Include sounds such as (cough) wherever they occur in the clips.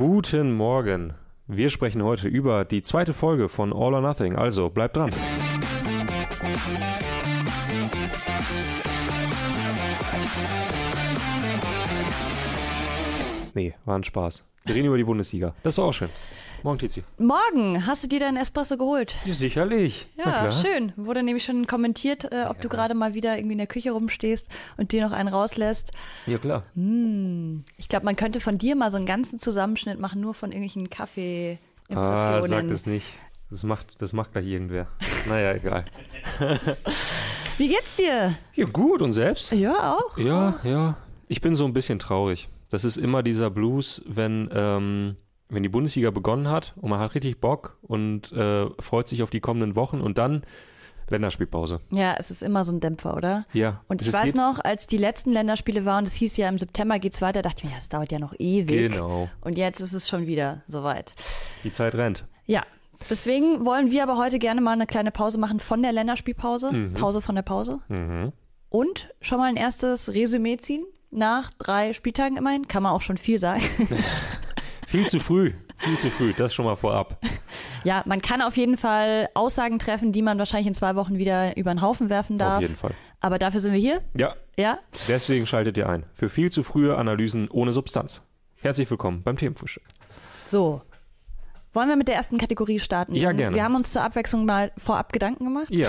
Guten Morgen. Wir sprechen heute über die zweite Folge von All or Nothing. Also bleibt dran. Nee, war ein Spaß. Wir reden über die Bundesliga. Das war auch schön. Morgen, Tizi. Morgen, hast du dir deinen Espresso geholt? Ja, sicherlich. Ja, schön. Wurde nämlich schon kommentiert, äh, ob du gerade mal wieder irgendwie in der Küche rumstehst und dir noch einen rauslässt. Ja, klar. Ich glaube, man könnte von dir mal so einen ganzen Zusammenschnitt machen, nur von irgendwelchen Ah, Kaffee-Impressionen. sag das nicht. Das macht, das macht gleich irgendwer. (laughs) Naja, egal. Wie geht's dir? Ja, gut. Und selbst? Ja, auch. Ja, ja. Ich bin so ein bisschen traurig. Das ist immer dieser Blues, wenn, ähm, wenn die Bundesliga begonnen hat und man hat richtig Bock und äh, freut sich auf die kommenden Wochen und dann Länderspielpause. Ja, es ist immer so ein Dämpfer, oder? Ja. Und ich weiß noch, als die letzten Länderspiele waren, es hieß ja im September geht's weiter, dachte ich mir, ja, das dauert ja noch ewig. Genau. Und jetzt ist es schon wieder soweit. Die Zeit rennt. Ja. Deswegen wollen wir aber heute gerne mal eine kleine Pause machen von der Länderspielpause. Pause von der Pause. Mhm. Und schon mal ein erstes Resümee ziehen. Nach drei Spieltagen immerhin. Kann man auch schon viel sagen. (laughs) Viel zu früh. Viel zu früh. Das schon mal vorab. ja, man kann auf jeden Fall Aussagen treffen, die man wahrscheinlich in zwei Wochen wieder über den Haufen werfen darf. Auf jeden Fall. Aber dafür sind wir hier. Ja, Ja. deswegen schaltet ihr ein. Für viel zu frühe Analysen ohne Substanz. Herzlich willkommen beim Themenfrühstück. So. Wollen wir mit der ersten Kategorie starten? Ja, gerne. Wir haben uns zur Abwechslung mal vorab Gedanken gemacht. Ja,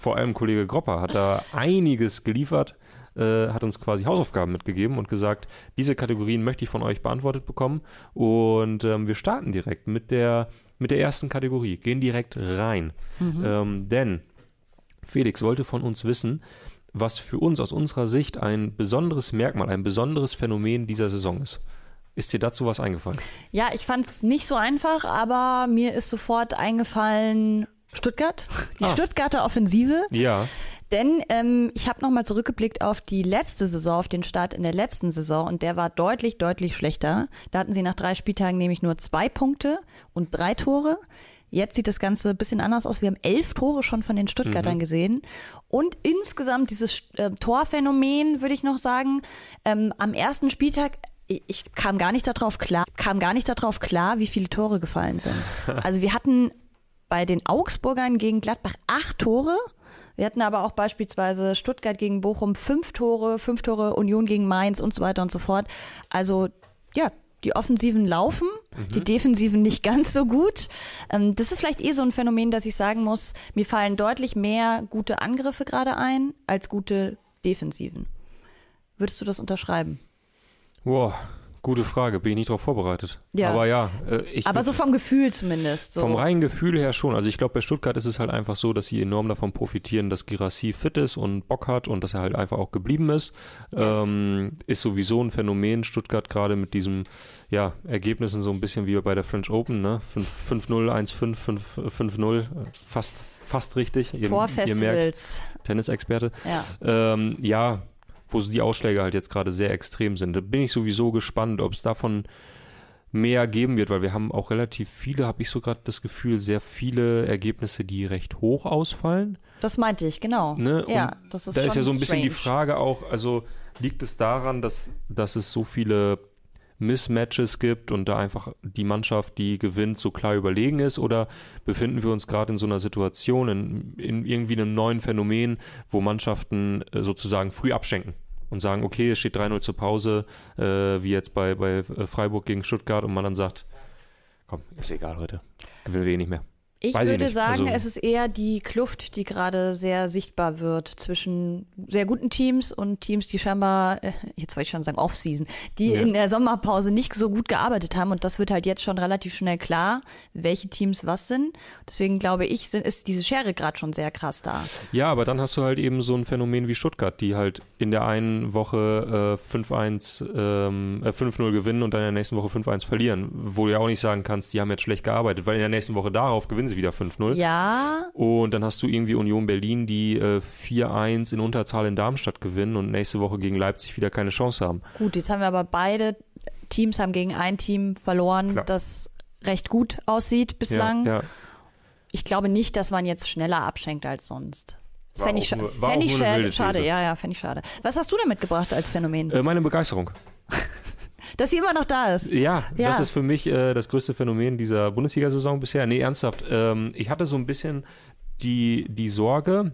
vor allem Kollege Gropper hat da (laughs) einiges geliefert, äh, hat uns quasi Hausaufgaben mitgegeben und gesagt, diese Kategorien möchte ich von euch beantwortet bekommen. Und ähm, wir starten direkt mit der, mit der ersten Kategorie, gehen direkt rein. Ähm, denn Felix wollte von uns wissen, was für uns aus unserer Sicht ein besonderes Merkmal, ein besonderes Phänomen dieser Saison ist. Ist dir dazu was eingefallen? Ja, ich fand es nicht so einfach, aber mir ist sofort eingefallen Stuttgart, die Ah. Stuttgarter Offensive. Ja. Denn ähm, ich habe nochmal zurückgeblickt auf die letzte Saison, auf den Start in der letzten Saison und der war deutlich, deutlich schlechter. Da hatten sie nach drei Spieltagen nämlich nur zwei Punkte und drei Tore. Jetzt sieht das Ganze ein bisschen anders aus. Wir haben elf Tore schon von den Stuttgartern gesehen. Und insgesamt dieses äh, Torphänomen, würde ich noch sagen, ähm, am ersten Spieltag, ich- ich kam gar nicht darauf klar, kam gar nicht darauf klar, wie viele Tore gefallen sind. (laughs) Also wir hatten bei den Augsburgern gegen Gladbach acht Tore. Wir hatten aber auch beispielsweise Stuttgart gegen Bochum fünf Tore, fünf Tore Union gegen Mainz und so weiter und so fort. Also ja, die Offensiven laufen, die Defensiven nicht ganz so gut. Ähm, das ist vielleicht eh so ein Phänomen, dass ich sagen muss, mir fallen deutlich mehr gute Angriffe gerade ein als gute Defensiven. Würdest du das unterschreiben? Boah, gute Frage. Bin ich nicht darauf vorbereitet. Ja. Aber ja, äh, ich Aber so vom Gefühl zumindest. So. Vom reinen Gefühl her schon. Also ich glaube, bei Stuttgart ist es halt einfach so, dass sie enorm davon profitieren, dass Girassi fit ist und Bock hat und dass er halt einfach auch geblieben ist. Yes. Ähm, ist sowieso ein Phänomen. Stuttgart gerade mit diesem ja, Ergebnissen so ein bisschen wie bei der French Open, ne? 5 5-0, 1-5, 5 5-0. äh, Fast, fast richtig. Ihr, ihr merkt. Tennisexperte. Ja. Ähm, ja, wo so die Ausschläge halt jetzt gerade sehr extrem sind. Da bin ich sowieso gespannt, ob es davon mehr geben wird, weil wir haben auch relativ viele, habe ich so gerade das Gefühl, sehr viele Ergebnisse, die recht hoch ausfallen. Das meinte ich, genau. Ne? Ja, das ist da ist ja so ein bisschen die strange. Frage auch, also liegt es daran, dass, dass es so viele Mismatches gibt und da einfach die Mannschaft, die gewinnt, so klar überlegen ist? Oder befinden wir uns gerade in so einer Situation, in, in irgendwie einem neuen Phänomen, wo Mannschaften äh, sozusagen früh abschenken? Und sagen, okay, es steht 3-0 zur Pause, äh, wie jetzt bei, bei äh, Freiburg gegen Stuttgart, und man dann sagt, komm, ist egal heute, gewinnen wir eh nicht mehr. Ich Weiß ich würde nicht. sagen, Also- es ist eher die Kluft, die gerade sehr sichtbar wird zwischen sehr guten Teams und Teams, die scheinbar, äh, jetzt wollte ich schon sagen Off-Season, die Ja. in der Sommerpause nicht so gut gearbeitet haben. Und das wird halt jetzt schon relativ schnell klar, welche Teams was sind. Deswegen glaube ich, sind, ist diese Schere gerade schon sehr krass da. Ja, aber dann hast du halt eben so ein Phänomen wie Stuttgart, die halt in der einen Woche äh, 5-1, ähm, äh, 5-0 gewinnen und dann in der nächsten Woche 5-1 verlieren. Wo du ja auch nicht sagen kannst, die haben jetzt schlecht gearbeitet, weil in der nächsten Woche darauf gewinnen sie wieder 5-0. Ja, Und dann hast du irgendwie Union Berlin, die äh, 4-1 in Unterzahl in Darmstadt gewinnen und nächste Woche gegen Leipzig wieder keine Chance haben. gut, jetzt haben wir aber beide Teams haben gegen ein Team verloren, Klar. das recht gut aussieht bislang. Ja, ja. Ich glaube nicht, dass man jetzt schneller abschenkt als sonst. Fände ich, fänd ich schade, schade. Ja, ja, fände ich schade. Was hast du denn mitgebracht als Phänomen? Äh, meine Begeisterung. (laughs) dass sie immer noch da ist. Ja, Ja. das ist für mich äh, das größte Phänomen dieser Bundesliga-Saison bisher. Nee, ernsthaft. Ähm, ich hatte so ein bisschen die, die Sorge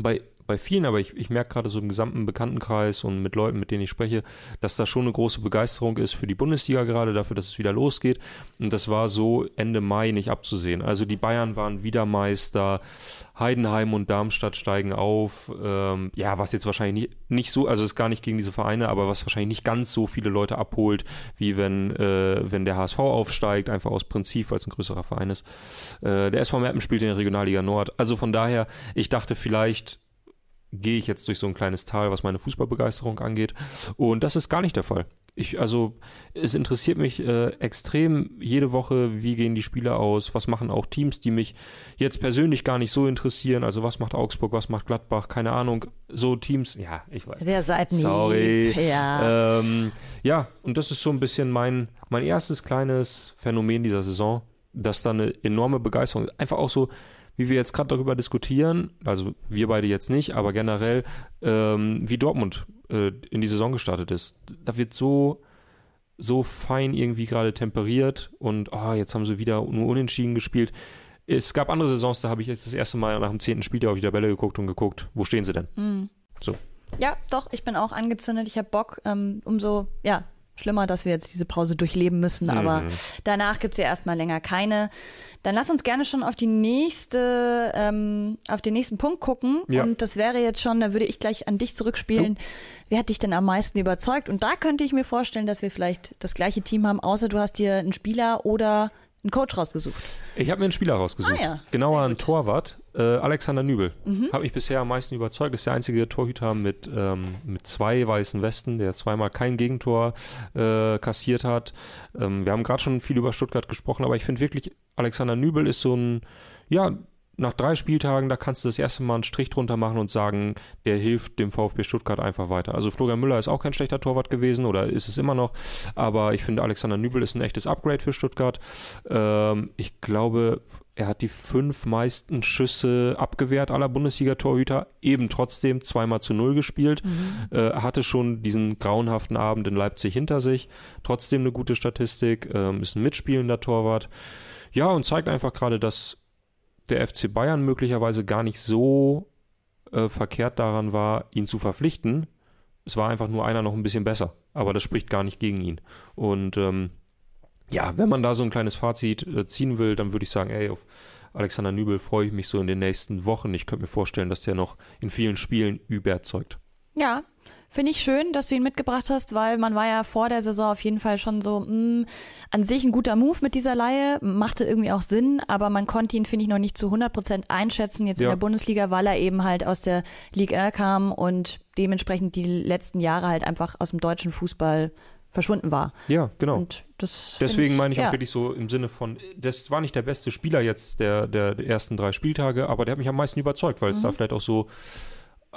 bei, bei vielen, aber ich, ich merke gerade so im gesamten Bekanntenkreis und mit Leuten, mit denen ich spreche, dass da schon eine große Begeisterung ist für die Bundesliga gerade, dafür, dass es wieder losgeht. Und das war so Ende Mai nicht abzusehen. Also die Bayern waren wieder Meister, Heidenheim und Darmstadt steigen auf. Ähm, ja, was jetzt wahrscheinlich nicht, nicht so, also es ist gar nicht gegen diese Vereine, aber was wahrscheinlich nicht ganz so viele Leute abholt, wie wenn, äh, wenn der HSV aufsteigt, einfach aus Prinzip, weil es ein größerer Verein ist. Äh, der SV Meppen spielt in der Regionalliga Nord. Also von daher, ich dachte vielleicht gehe ich jetzt durch so ein kleines Tal, was meine Fußballbegeisterung angeht. Und das ist gar nicht der Fall. Ich, also, es interessiert mich äh, extrem jede Woche, wie gehen die Spiele aus, was machen auch Teams, die mich jetzt persönlich gar nicht so interessieren. Also, was macht Augsburg, was macht Gladbach, keine Ahnung. So Teams, ja, ich weiß. Wer seid nie? Sorry. Ja. Ähm, ja, und das ist so ein bisschen mein, mein erstes kleines Phänomen dieser Saison, dass da eine enorme Begeisterung, einfach auch so, wie wir jetzt gerade darüber diskutieren, also wir beide jetzt nicht, aber generell, ähm, wie Dortmund äh, in die Saison gestartet ist. Da wird so, so fein irgendwie gerade temperiert und oh, jetzt haben sie wieder nur unentschieden gespielt. Es gab andere Saisons, da habe ich jetzt das erste Mal nach dem zehnten Spiel auf die Tabelle geguckt und geguckt, wo stehen sie denn? Hm. So. Ja, doch, ich bin auch angezündet. Ich habe Bock. Ähm, umso, ja, schlimmer, dass wir jetzt diese Pause durchleben müssen. Aber Mhm. danach gibt's ja erstmal länger keine. Dann lass uns gerne schon auf die nächste, ähm, auf den nächsten Punkt gucken. Ja. Und das wäre jetzt schon, da würde ich gleich an dich zurückspielen. Wer hat dich denn am meisten überzeugt? Und da könnte ich mir vorstellen, dass wir vielleicht das gleiche Team haben, außer du hast dir einen Spieler oder einen Coach rausgesucht. Ich habe mir einen Spieler rausgesucht. Ah ja, Genauer einen. Mhm. Torwart. Äh, Alexander Nübel. Hat mich bisher am meisten überzeugt. Ist der einzige Torhüter mit, ähm, mit zwei weißen Westen, der zweimal kein Gegentor äh, kassiert hat. Ähm, wir haben gerade schon viel über Stuttgart gesprochen, aber ich finde wirklich, Alexander Nübel ist so ein, ja, nach drei Spieltagen, da kannst du das erste Mal einen Strich drunter machen und sagen, der hilft dem VfB Stuttgart einfach weiter. Also Florian Müller ist auch kein schlechter Torwart gewesen oder ist es immer noch, aber ich finde Alexander Nübel ist ein echtes Upgrade für Stuttgart. Ähm, ich glaube, er hat die fünf meisten Schüsse abgewehrt aller Bundesliga-Torhüter, eben trotzdem zweimal zu null gespielt. Äh, er hatte schon diesen grauenhaften Abend in Leipzig hinter sich. Trotzdem eine gute Statistik, ähm, ist ein mitspielender Torwart. Ja, und zeigt einfach gerade, dass der FC Bayern möglicherweise gar nicht so äh, verkehrt daran war, ihn zu verpflichten. Es war einfach nur einer noch ein bisschen besser, aber das spricht gar nicht gegen ihn. Und ähm, ja, wenn man da so ein kleines Fazit äh, ziehen will, dann würde ich sagen, ey, auf Alexander Nübel freue ich mich so in den nächsten Wochen. Ich könnte mir vorstellen, dass der noch in vielen Spielen überzeugt. Ja, finde ich schön, dass du ihn mitgebracht hast, weil man war ja vor der Saison auf jeden Fall schon so mh, an sich ein guter Move mit dieser Laie, machte irgendwie auch Sinn, aber man konnte ihn, finde ich, noch nicht zu 100 Prozent einschätzen jetzt in Ja. der Bundesliga, weil er eben halt aus der Ligue 1 kam und dementsprechend die letzten Jahre halt einfach aus dem deutschen Fußball verschwunden war. Ja, genau. Deswegen meine ich ja. auch wirklich so im Sinne von, das war nicht der beste Spieler jetzt der, der, ersten drei Spieltage, aber der hat mich am meisten überzeugt, weil es Mhm. da vielleicht auch so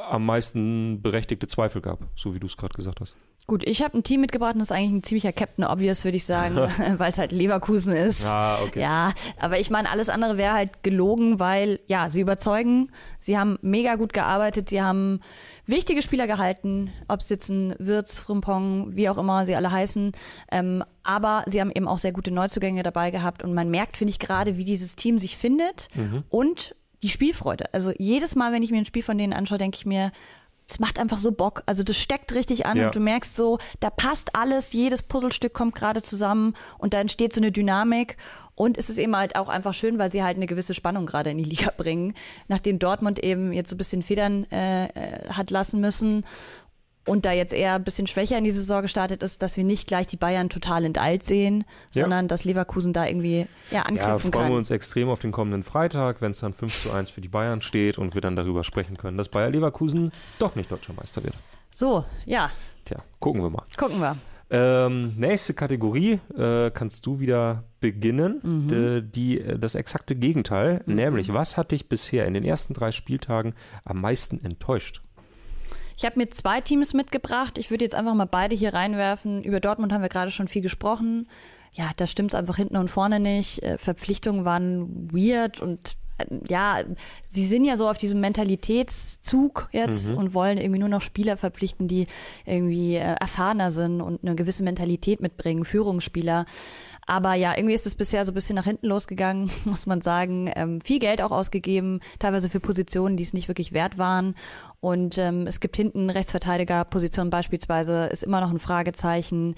am meisten berechtigte Zweifel gab, so wie du es gerade gesagt hast. Gut, ich habe ein Team mitgebracht und das ist eigentlich ein ziemlicher Captain Obvious, würde ich sagen, (laughs) (laughs) weil es halt Leverkusen ist. Ah, okay. Ja, aber ich meine, alles andere wäre halt gelogen, weil ja, sie überzeugen, sie haben mega gut gearbeitet, sie haben wichtige Spieler gehalten, ob es jetzt ein Wirtz, Frimpong, wie auch immer sie alle heißen. Ähm, aber sie haben eben auch sehr gute Neuzugänge dabei gehabt und man merkt, finde ich, gerade, wie dieses Team sich findet Mhm. und die Spielfreude. Also jedes Mal, wenn ich mir ein Spiel von denen anschaue, denke ich mir, es macht einfach so Bock. Also das steckt richtig an Ja. und du merkst so, da passt alles, jedes Puzzlestück kommt gerade zusammen und da entsteht so eine Dynamik. Und es ist eben halt auch einfach schön, weil sie halt eine gewisse Spannung gerade in die Liga (laughs) bringen, nachdem Dortmund eben jetzt so ein bisschen Federn äh, äh, hat lassen müssen und da jetzt eher ein bisschen schwächer in die Saison gestartet ist, dass wir nicht gleich die Bayern total enteilt sehen, Ja. sondern dass Leverkusen da irgendwie ja, Ja, anknüpfen freuen kann. wir uns extrem auf den kommenden Freitag, wenn es dann 5 zu 1 für die Bayern steht und wir dann darüber sprechen können, dass Bayer Leverkusen doch nicht deutscher Meister wird. So, ja, Tja, gucken wir mal. gucken wir. Ähm, nächste Kategorie äh, kannst du wieder beginnen. Mhm. D- die, äh, das exakte Gegenteil, nämlich was hat dich bisher in den ersten drei Spieltagen am meisten enttäuscht? Ich habe mir zwei Teams mitgebracht. Ich würde jetzt einfach mal beide hier reinwerfen. Über Dortmund haben wir gerade schon viel gesprochen. Ja, da stimmt es einfach hinten und vorne nicht. Äh, Verpflichtungen waren weird und ja, sie sind ja so auf diesem Mentalitätszug jetzt Mhm. und wollen irgendwie nur noch Spieler verpflichten, die irgendwie äh, erfahrener sind und eine gewisse Mentalität mitbringen, Führungsspieler. Aber ja, irgendwie ist es bisher so ein bisschen nach hinten losgegangen, (laughs) muss man sagen. Ähm, viel Geld auch ausgegeben, teilweise für Positionen, die es nicht wirklich wert waren. Und ähm, es gibt hinten Rechtsverteidigerpositionen beispielsweise, ist immer noch ein Fragezeichen.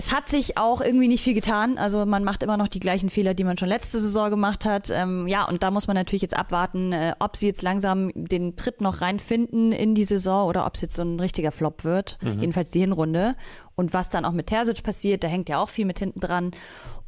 Es hat sich auch irgendwie nicht viel getan. Also man macht immer noch die gleichen Fehler, die man schon letzte Saison gemacht hat. Ähm, ja, und da muss man natürlich jetzt abwarten, äh, ob sie jetzt langsam den Tritt noch reinfinden in die Saison oder ob es jetzt so ein richtiger Flop wird. Jedenfalls die Hinrunde. Und was dann auch mit Terzic passiert, da hängt ja auch viel mit hinten dran.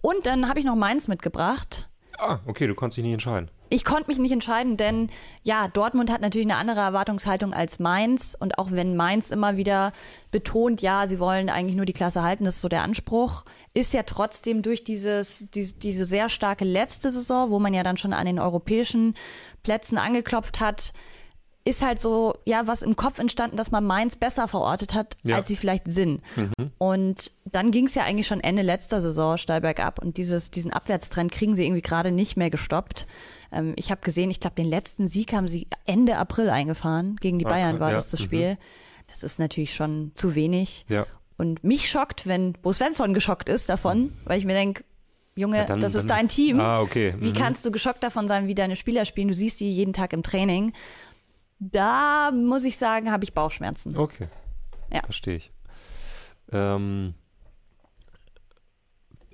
Und dann habe ich noch Mainz mitgebracht. Ah, okay, du konntest dich nicht entscheiden. Ich konnte mich nicht entscheiden, denn ja, Dortmund hat natürlich eine andere Erwartungshaltung als Mainz. Und auch wenn Mainz immer wieder betont, ja, sie wollen eigentlich nur die Klasse halten, das ist so der Anspruch, ist ja trotzdem durch dieses, diese, diese sehr starke letzte Saison, wo man ja dann schon an den europäischen Plätzen angeklopft hat, ist halt so, ja, was im Kopf entstanden, dass man Mainz besser verortet hat, Ja. als sie vielleicht sind. Und dann ging es ja eigentlich schon Ende letzter Saison steil bergab und dieses, diesen Abwärtstrend kriegen sie irgendwie gerade nicht mehr gestoppt. Ähm, ich habe gesehen, ich glaube, den letzten Sieg haben sie Ende April eingefahren. Gegen die Ah, Bayern war ja, das das mhm. Spiel. Das ist natürlich schon zu wenig. Ja. Und mich schockt, wenn Bo Svensson geschockt ist davon, weil ich mir denke, Junge, Ja, dann- das ist dann- dein Team. Ah, okay. Wie Mhm. kannst du geschockt davon sein, wie deine Spieler spielen? Du siehst sie jeden Tag im Training. Da muss ich sagen, habe ich Bauchschmerzen. Okay. Ja. Verstehe ich. Ähm,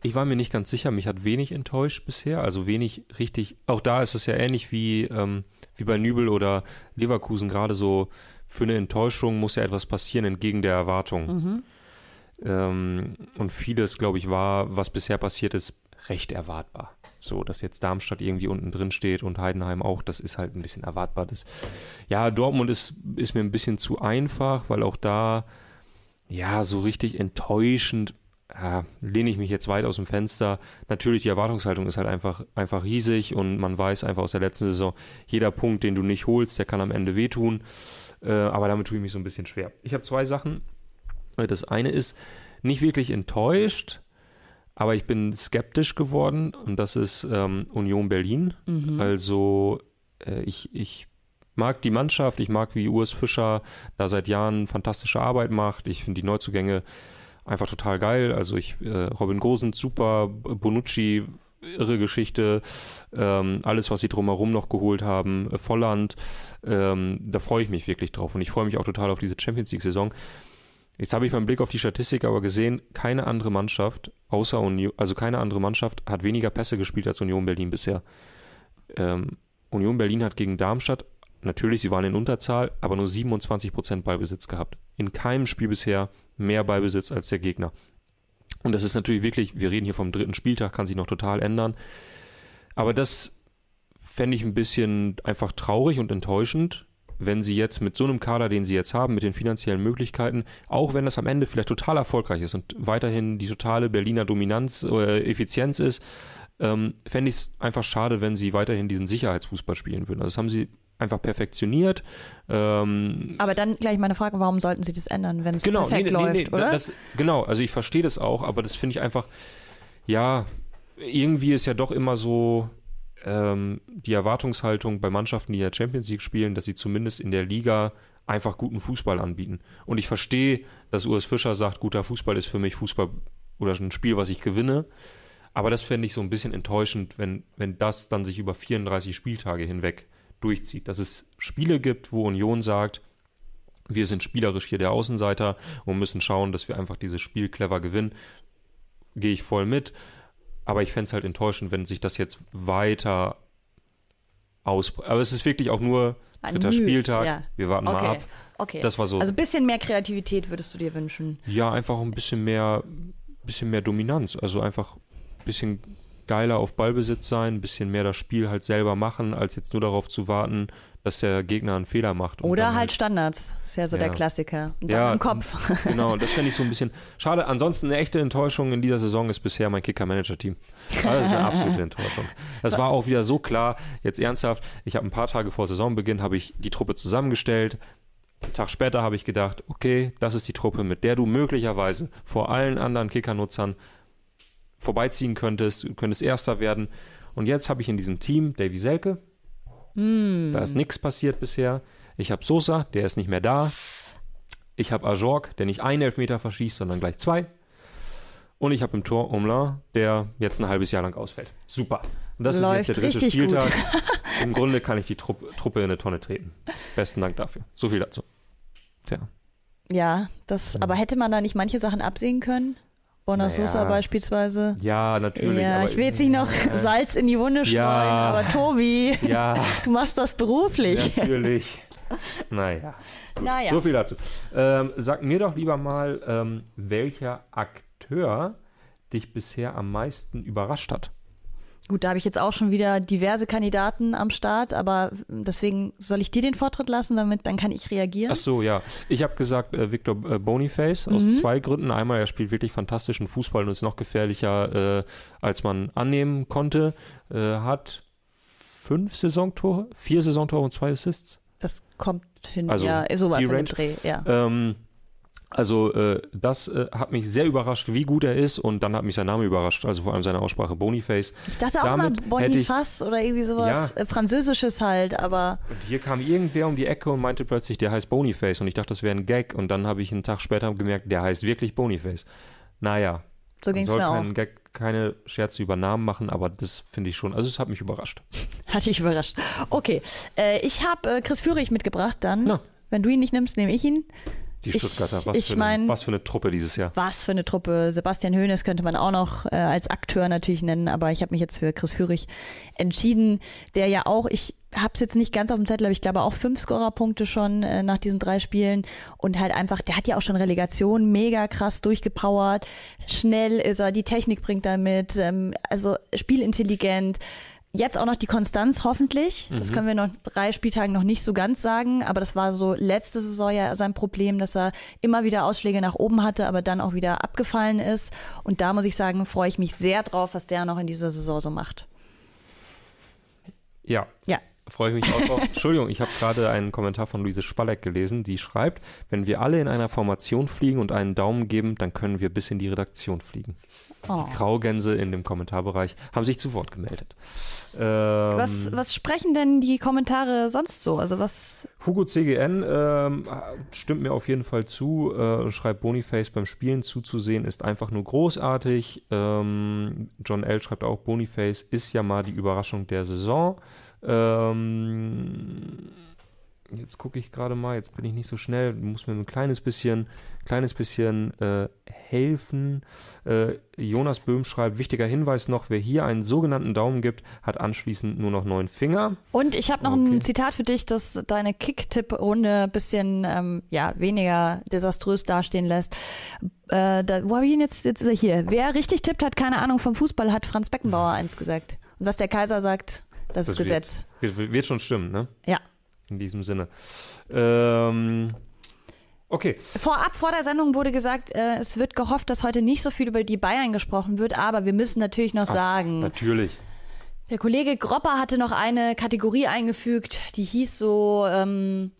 ich war mir nicht ganz sicher, mich hat wenig enttäuscht bisher, also wenig richtig, auch da ist es ja ähnlich wie, ähm, wie bei Nübel oder Leverkusen, gerade so für eine Enttäuschung muss ja etwas passieren entgegen der Erwartung. Ähm, und vieles, glaube ich, war, was bisher passiert ist, recht erwartbar. So, dass jetzt Darmstadt irgendwie unten drin steht und Heidenheim auch, das ist halt ein bisschen erwartbar. Das, ja, Dortmund ist, ist mir ein bisschen zu einfach, weil auch da, ja, so richtig enttäuschend, ja, lehne ich mich jetzt weit aus dem Fenster. Natürlich, die Erwartungshaltung ist halt einfach, einfach riesig und man weiß einfach aus der letzten Saison, jeder Punkt, den du nicht holst, der kann am Ende wehtun. Äh, aber damit tue ich mich so ein bisschen schwer. Ich habe zwei Sachen. Das eine ist, nicht wirklich enttäuscht, aber ich bin skeptisch geworden und das ist ähm, Union Berlin. Also äh, ich, ich mag die Mannschaft, ich mag, wie Urs Fischer da seit Jahren fantastische Arbeit macht. Ich finde die Neuzugänge einfach total geil. Also ich, äh, Robin Gosens super, Bonucci, irre Geschichte, ähm, alles, was sie drumherum noch geholt haben, äh, Volland, ähm, da freue ich mich wirklich drauf und ich freue mich auch total auf diese Champions League-Saison. Jetzt habe ich beim Blick auf die Statistik aber gesehen, keine andere Mannschaft, außer Union, also keine andere Mannschaft hat weniger Pässe gespielt als Union Berlin bisher. Ähm, Union Berlin hat gegen Darmstadt, natürlich, sie waren in Unterzahl, aber nur 27% Ballbesitz gehabt. In keinem Spiel bisher mehr Ballbesitz als der Gegner. Und das ist natürlich wirklich, wir reden hier vom dritten Spieltag, kann sich noch total ändern. Aber das fände ich ein bisschen einfach traurig und enttäuschend, wenn sie jetzt mit so einem Kader, den sie jetzt haben, mit den finanziellen Möglichkeiten, auch wenn das am Ende vielleicht total erfolgreich ist und weiterhin die totale Berliner Dominanz oder Effizienz ist, ähm, fände ich es einfach schade, wenn sie weiterhin diesen Sicherheitsfußball spielen würden. Also das haben sie einfach perfektioniert. Ähm, Aber dann gleich meine Frage, warum sollten sie das ändern, wenn es genau, perfekt nee, nee, läuft, nee, oder? Das, genau, also ich verstehe das auch, aber das finde ich einfach, ja, irgendwie ist ja doch immer so ähm, die Erwartungshaltung bei Mannschaften, die ja Champions League spielen, dass sie zumindest in der Liga einfach guten Fußball anbieten. Und ich verstehe, dass Urs Fischer sagt, guter Fußball ist für mich Fußball oder ein Spiel, was ich gewinne. Aber das fände ich so ein bisschen enttäuschend, wenn, wenn das dann sich über 34 Spieltage hinweg durchzieht. Dass es Spiele gibt, wo Union sagt, wir sind spielerisch hier der Außenseiter und müssen schauen, dass wir einfach dieses Spiel clever gewinnen. Gehe ich voll mit. Aber ich fände es halt enttäuschend, wenn sich das jetzt weiter aus. Aber es ist wirklich auch nur Ein dritter Spieltag. ja. Wir warten mal Okay. ab. Okay. Das war so. Also ein bisschen mehr Kreativität würdest du dir wünschen. Ja, einfach ein bisschen mehr, bisschen mehr Dominanz. Also einfach ein bisschen geiler auf Ballbesitz sein, ein bisschen mehr das Spiel halt selber machen, als jetzt nur darauf zu warten, dass der Gegner einen Fehler macht. Oder dann halt Standards. Ist ja so der Ja. Klassiker. Und Ja, im Kopf. (laughs) Genau, das fände ich so ein bisschen schade. Ansonsten eine echte Enttäuschung in dieser Saison ist bisher mein Kicker-Manager-Team. Also Das ist eine absolute (laughs) Enttäuschung. Das war auch wieder so klar, jetzt ernsthaft, ich habe ein paar Tage vor Saisonbeginn, habe ich die Truppe zusammengestellt. Einen Tag später habe ich gedacht, okay, das ist die Truppe, mit der du möglicherweise vor allen anderen Kickernutzern vorbeiziehen könntest, du könntest Erster werden. Und jetzt habe ich in diesem Team Davy Selke. Da ist nichts passiert bisher. Ich habe Sosa, der ist nicht mehr da. Ich habe Ajorg, der nicht einen Elfmeter verschießt, sondern gleich zwei. Und ich habe im Tor Umla, der jetzt ein halbes Jahr lang ausfällt. Super. Und das Läuft ist jetzt der dritte. Spieltag. (laughs) Im Grunde kann ich die Truppe, Truppe in eine Tonne treten. Besten Dank dafür. So viel dazu. Tja. Ja, das, aber hätte man da nicht manche Sachen absehen können? Bonasosa Naja. beispielsweise. Ja, natürlich. Ja, ich will jetzt nicht noch Salz in die Wunde streuen, Ja. aber Tobi, Ja, (laughs) du machst das beruflich. natürlich. (laughs) Naja. Naja. So viel dazu. Ähm, sag mir doch lieber mal, ähm, welcher Akteur dich bisher am meisten überrascht hat. Gut, da habe ich jetzt auch schon wieder diverse Kandidaten am Start, aber deswegen soll ich dir den Vortritt lassen, damit dann kann ich reagieren. Ach so, ja. Ich habe gesagt, äh, Victor äh, Boniface aus Mhm. zwei Gründen. Einmal, er spielt wirklich fantastischen Fußball und ist noch gefährlicher, äh, als man annehmen konnte. Äh, hat fünf Saisontore, vier Saisontore und zwei Assists. Das kommt hin, Also, ja, sowas in dem. Dreh, ja. Ähm, also äh, das äh, hat mich sehr überrascht, wie gut er ist und dann hat mich sein Name überrascht, also vor allem seine Aussprache Boniface. Ich dachte auch mal Boniface oder irgendwie sowas, Ja. äh, Französisches halt, aber Und hier kam irgendwer um die Ecke und meinte plötzlich, der heißt Boniface und ich dachte, das wäre ein Gag und dann habe ich einen Tag später gemerkt, der heißt wirklich Boniface. Naja, so ging man es mir auch. Gag, keine Scherze über Namen machen, aber das finde ich schon, also es hat mich überrascht. (laughs) Hat dich überrascht. Okay, äh, ich habe äh, Chris Führig mitgebracht dann. Na. Wenn du ihn nicht nimmst, nehme ich ihn. Die Ich- Stuttgarter, was, ich für mein- eine, was für eine Truppe dieses Jahr. Was für eine Truppe. Sebastian Hoeneß könnte man auch noch äh, als Akteur natürlich nennen, aber ich habe mich jetzt für Chris Führig entschieden, der ja auch, ich habe es jetzt nicht ganz auf dem Zettel, aber ich glaube auch fünf Scorerpunkte schon äh, nach diesen drei Spielen und halt einfach, der hat ja auch schon Relegation mega krass durchgepowert. Schnell ist er, die Technik bringt er mit, ähm, also spielintelligent. Jetzt auch noch die Konstanz hoffentlich. Das können wir noch drei Spieltagen noch nicht so ganz sagen, aber das war so letzte Saison ja sein Problem, dass er immer wieder Ausschläge nach oben hatte, aber dann auch wieder abgefallen ist. Und da muss ich sagen, freue ich mich sehr drauf, was der noch in dieser Saison so macht. Ja, Ja. Freue ich mich auch drauf. (laughs) Entschuldigung, ich habe gerade einen Kommentar von Luise Spalleck gelesen, die schreibt, wenn wir alle in einer Formation fliegen und einen Daumen geben, dann können wir bis in die Redaktion fliegen. Oh. Die Graugänse in dem Kommentarbereich haben sich zu Wort gemeldet. Ähm, Was, was sprechen denn die Kommentare sonst so? Also was, Hugo CGN ähm, stimmt mir auf jeden Fall zu äh, und schreibt Boniface beim Spielen zuzusehen ist einfach nur großartig. Ähm, John L. schreibt auch, Boniface ist ja mal die Überraschung der Saison. Ähm, jetzt gucke ich gerade mal, jetzt bin ich nicht so schnell, muss mir ein kleines bisschen, kleines bisschen äh, helfen. Äh, Jonas Böhm schreibt, wichtiger Hinweis noch, wer hier einen sogenannten Daumen gibt, hat anschließend nur noch neun Finger. Und ich habe noch Okay. ein Zitat für dich, das deine Kick-Tipp-Runde ein bisschen ähm, ja, weniger desaströs dastehen lässt. Äh, da, wo habe ich ihn jetzt, jetzt ist er hier? Wer richtig tippt, hat keine Ahnung vom Fußball, hat Franz Beckenbauer eins gesagt. Und was der Kaiser sagt, das, ist wird- Gesetz. Wird, wird, wird schon stimmen, ne? Ja. In diesem Sinne. Ähm, okay. Vorab vor der Sendung wurde gesagt, äh, es wird gehofft, dass heute nicht so viel über die Bayern gesprochen wird, aber wir müssen natürlich noch sagen, Natürlich. der Kollege Gropper hatte noch eine Kategorie eingefügt, die hieß so, ähm,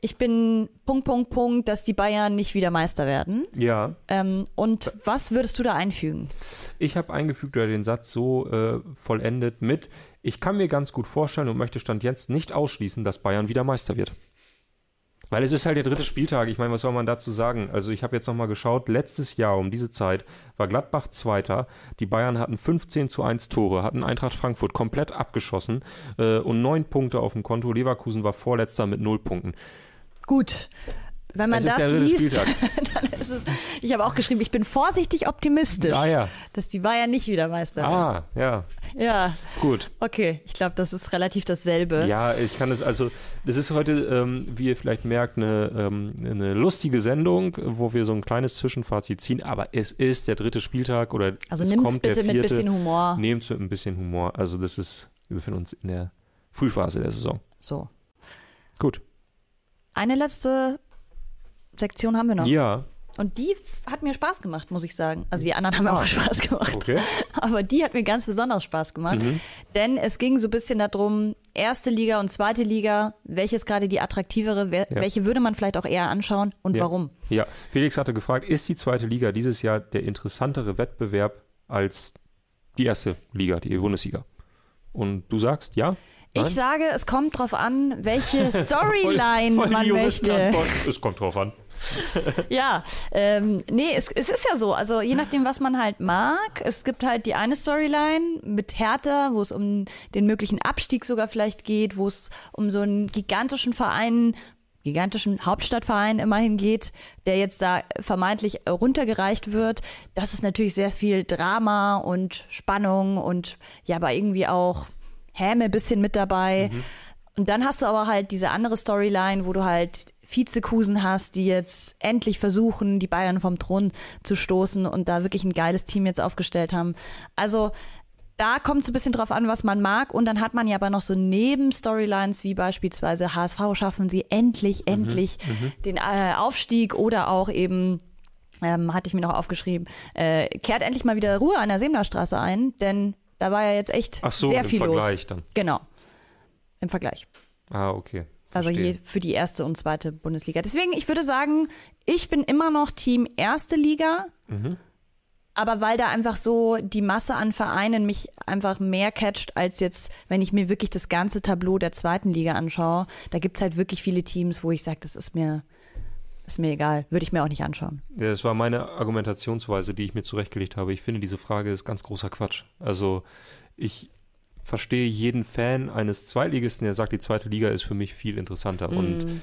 ich bin Punkt, Punkt, Punkt, dass die Bayern nicht wieder Meister werden. Ja. Ähm, und was würdest du da einfügen? Ich habe eingefügt oder den Satz so äh, vollendet mit, ich kann mir ganz gut vorstellen und möchte Stand jetzt nicht ausschließen, dass Bayern wieder Meister wird. Weil es ist halt der dritte Spieltag. Ich meine, was soll man dazu sagen? Also ich habe jetzt nochmal geschaut, letztes Jahr um diese Zeit war Gladbach Zweiter. Die Bayern hatten 15 zu 1 Tore, hatten Eintracht Frankfurt komplett abgeschossen äh, und neun Punkte auf dem Konto. Leverkusen war Vorletzter mit null Punkten. Gut. Wenn man Es das liest, (laughs) dann ist es. Ich habe auch geschrieben, ich bin vorsichtig optimistisch, Ah ja. dass die Bayern nicht wieder Meister werden. Ah, ja. Ja, Gut. okay. Ich glaube, das ist relativ dasselbe. Ja, ich kann es, also, das ist heute, ähm, wie ihr vielleicht merkt, eine, ähm, eine lustige Sendung, wo wir so ein kleines Zwischenfazit ziehen, aber es ist der dritte Spieltag oder Also es nimm's kommt bitte mit vierte. bisschen Humor. Nehmt mit ein bisschen Humor. Also, das ist, wir befinden uns in der Frühphase der Saison. So. Gut. Eine letzte Sektion haben wir noch. Ja, Und die hat mir Spaß gemacht, muss ich sagen. Also die anderen haben mir auch Spaß gemacht. okay. (laughs) Aber die hat mir ganz besonders Spaß gemacht. Mhm. Denn es ging so ein bisschen darum, erste Liga und zweite Liga, welches gerade die attraktivere, wer, Ja. welche würde man vielleicht auch eher anschauen und Ja. warum? Ja, Felix hatte gefragt, ist die zweite Liga dieses Jahr der interessantere Wettbewerb als die erste Liga, die Bundesliga? Und du sagst ja? Ich Nein? sage, es kommt drauf an, welche (laughs) Storyline Voll die man möchte. Juristenantwort. (laughs) Es kommt drauf an. (laughs) Ja, ähm, nee, es, es ist ja so. Also je nachdem, was man halt mag. Es gibt halt die eine Storyline mit Hertha, wo es um den möglichen Abstieg sogar vielleicht geht, wo es um so einen gigantischen Verein gigantischen Hauptstadtverein immerhin geht, der jetzt da vermeintlich runtergereicht wird. Das ist natürlich sehr viel Drama und Spannung und ja, aber irgendwie auch Häme bisschen mit dabei. Und dann hast du aber halt diese andere Storyline, wo du halt Vizekusen hast, die jetzt endlich versuchen, die Bayern vom Thron zu stoßen und da wirklich ein geiles Team jetzt aufgestellt haben. Also da kommt es ein bisschen drauf an, was man mag. Und dann hat man ja aber noch so Nebenstorylines, wie beispielsweise HSV schaffen sie endlich, endlich den äh, Aufstieg oder auch eben ähm, hatte ich mir noch aufgeschrieben, äh, kehrt endlich mal wieder Ruhe an der Semlerstraße ein, denn da war ja jetzt echt Ach so, sehr viel Vergleich los. dann. Genau. Im Vergleich. Ah, okay. Also je, für die erste und zweite Bundesliga. Deswegen, ich würde sagen, ich bin immer noch Team erste Liga. Mhm. Aber weil da einfach so die Masse an Vereinen mich einfach mehr catcht, als jetzt, wenn ich mir wirklich das ganze Tableau der zweiten Liga anschaue. Da gibt's halt wirklich viele Teams, wo ich sage, das ist mir, ist mir egal. Würde ich mir auch nicht anschauen. Ja, das war meine Argumentationsweise, die ich mir zurechtgelegt habe. Ich finde, diese Frage ist ganz großer Quatsch. Also, ich verstehe jeden Fan eines Zweitligisten, der sagt, die zweite Liga ist für mich viel interessanter. Und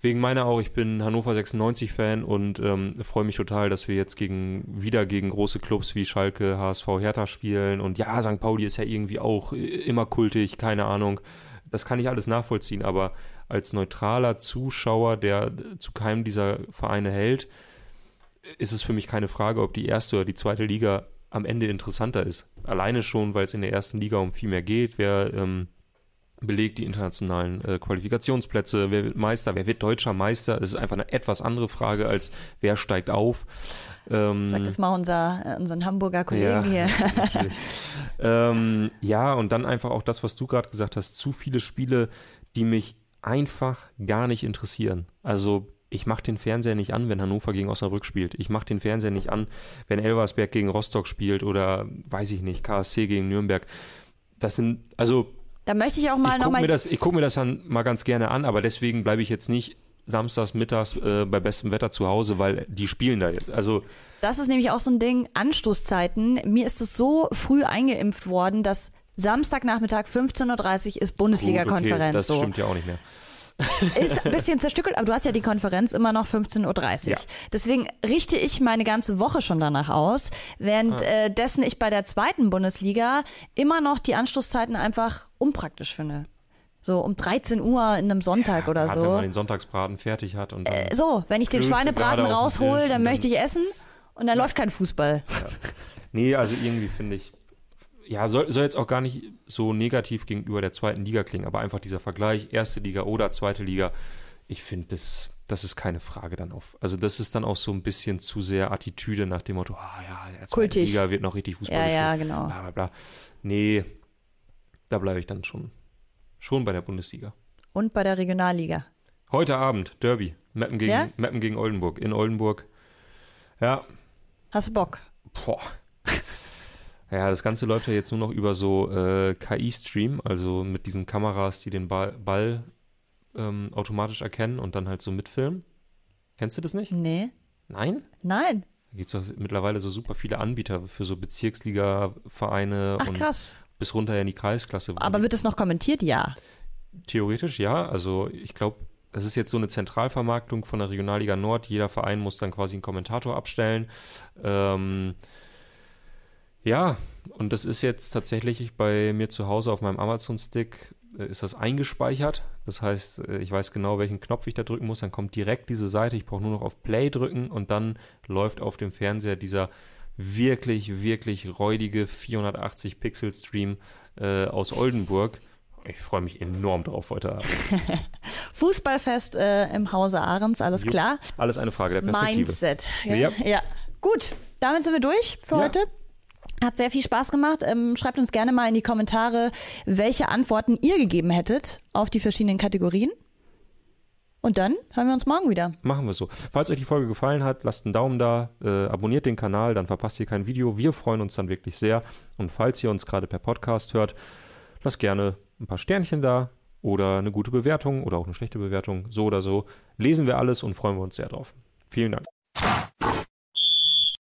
wegen meiner auch, ich bin Hannover 96-Fan und ähm, freue mich total, dass wir jetzt gegen, wieder gegen große Clubs wie Schalke, HSV, Hertha spielen. Und ja, St. Pauli ist ja irgendwie auch äh, immer kultig, keine Ahnung. Das kann ich alles nachvollziehen, aber als neutraler Zuschauer, der zu keinem dieser Vereine hält, ist es für mich keine Frage, ob die erste oder die zweite Liga am Ende interessanter ist. Alleine schon, weil es in der ersten Liga um viel mehr geht. Wer ähm, belegt die internationalen äh, Qualifikationsplätze? Wer wird Meister? Wer wird deutscher Meister? Das ist einfach eine etwas andere Frage als wer steigt auf. Ähm, Sag das mal unser, äh, unseren Hamburger Kollegen hier. (laughs) natürlich. (laughs) ähm, ja, und dann einfach auch das, was du gerade gesagt hast, zu viele Spiele, die mich einfach gar nicht interessieren. Also ich mache den Fernseher nicht an, wenn Hannover gegen Osnabrück spielt. Ich mache den Fernseher nicht an, wenn Elversberg gegen Rostock spielt oder weiß ich nicht, KSC gegen Nürnberg. Das sind, also Da möchte ich auch mal ich gucke mir, nochmal. das- ich guck mir das dann mal ganz gerne an, aber deswegen bleibe ich jetzt nicht samstags mittags äh, bei bestem Wetter zu Hause, weil die spielen da jetzt. Also Das ist nämlich auch so ein Ding, Anstoßzeiten. Mir ist es so früh eingeimpft worden, dass Samstagnachmittag 15.30 Uhr ist Bundesliga-Konferenz. okay, das so. stimmt ja auch nicht mehr. Ist ein bisschen zerstückelt, aber du hast ja die Konferenz immer noch 15.30 Uhr. Ja. Deswegen richte ich meine ganze Woche schon danach aus, während Ah. äh, dessen ich bei der zweiten Bundesliga immer noch die Anschlusszeiten einfach unpraktisch finde. So um 13 Uhr in einem Sonntag oder Gerade wenn so. man den Sonntagsbraten fertig hat und dann So, wenn ich den Schweinebraten raushole, dann dann- möchte ich essen und dann läuft kein Fußball. Nee, also irgendwie finde ich, ja, soll, soll jetzt auch gar nicht so negativ gegenüber der zweiten Liga klingen, aber einfach dieser Vergleich, erste Liga oder zweite Liga, ich finde, das, das ist keine Frage dann auf. Also das ist dann auch so ein bisschen zu sehr Attitüde nach dem Motto, ah ja, der zweiten Kultig. Liga wird noch richtig Fußball Ja, gespielt. ja, genau. Bla, bla, bla. Nee, da bleibe ich dann schon, schon bei der Bundesliga. Und bei der Regionalliga. Heute Abend, Derby, Meppen gegen, Ja? Meppen gegen Oldenburg, in Oldenburg. Ja, Hast du Bock? Boah. Ja, das Ganze läuft ja jetzt nur noch über so äh, KI-Stream, also mit diesen Kameras, die den Ball, Ball ähm, automatisch erkennen und dann halt so mitfilmen. Kennst du das nicht? Nee. Nein? Nein. Da gibt es mittlerweile so super viele Anbieter für so Bezirksliga-Vereine Ach und krass. bis runter in die Kreisklasse. Aber wird es noch kommentiert? Ja. Theoretisch ja. Also ich glaube, das ist jetzt so eine Zentralvermarktung von der Regionalliga Nord. Jeder Verein muss dann quasi einen Kommentator abstellen. Ähm, ja, und das ist jetzt tatsächlich bei mir zu Hause auf meinem Amazon-Stick äh, ist das eingespeichert. Das heißt, äh, ich weiß genau, welchen Knopf ich da drücken muss. Dann kommt direkt diese Seite. Ich brauche nur noch auf Play drücken und dann läuft auf dem Fernseher dieser wirklich, wirklich räudige 480 Pixel Stream äh, aus Oldenburg. Ich freue mich enorm drauf heute Abend. (laughs) Fußballfest äh, im Hause Ahrens, alles Jo. klar. Alles eine Frage der Perspektive. Mindset. Ja. Ja. ja. Gut, damit sind wir durch für Ja. heute. Hat sehr viel Spaß gemacht. Ähm, schreibt uns gerne mal in die Kommentare, welche Antworten ihr gegeben hättet auf die verschiedenen Kategorien. Und dann hören wir uns morgen wieder. Machen wir so. Falls euch die Folge gefallen hat, lasst einen Daumen da, äh, abonniert den Kanal, dann verpasst ihr kein Video. Wir freuen uns dann wirklich sehr. Und falls ihr uns gerade per Podcast hört, lasst gerne ein paar Sternchen da oder eine gute Bewertung oder auch eine schlechte Bewertung. So oder so lesen wir alles und freuen wir uns sehr drauf. Vielen Dank.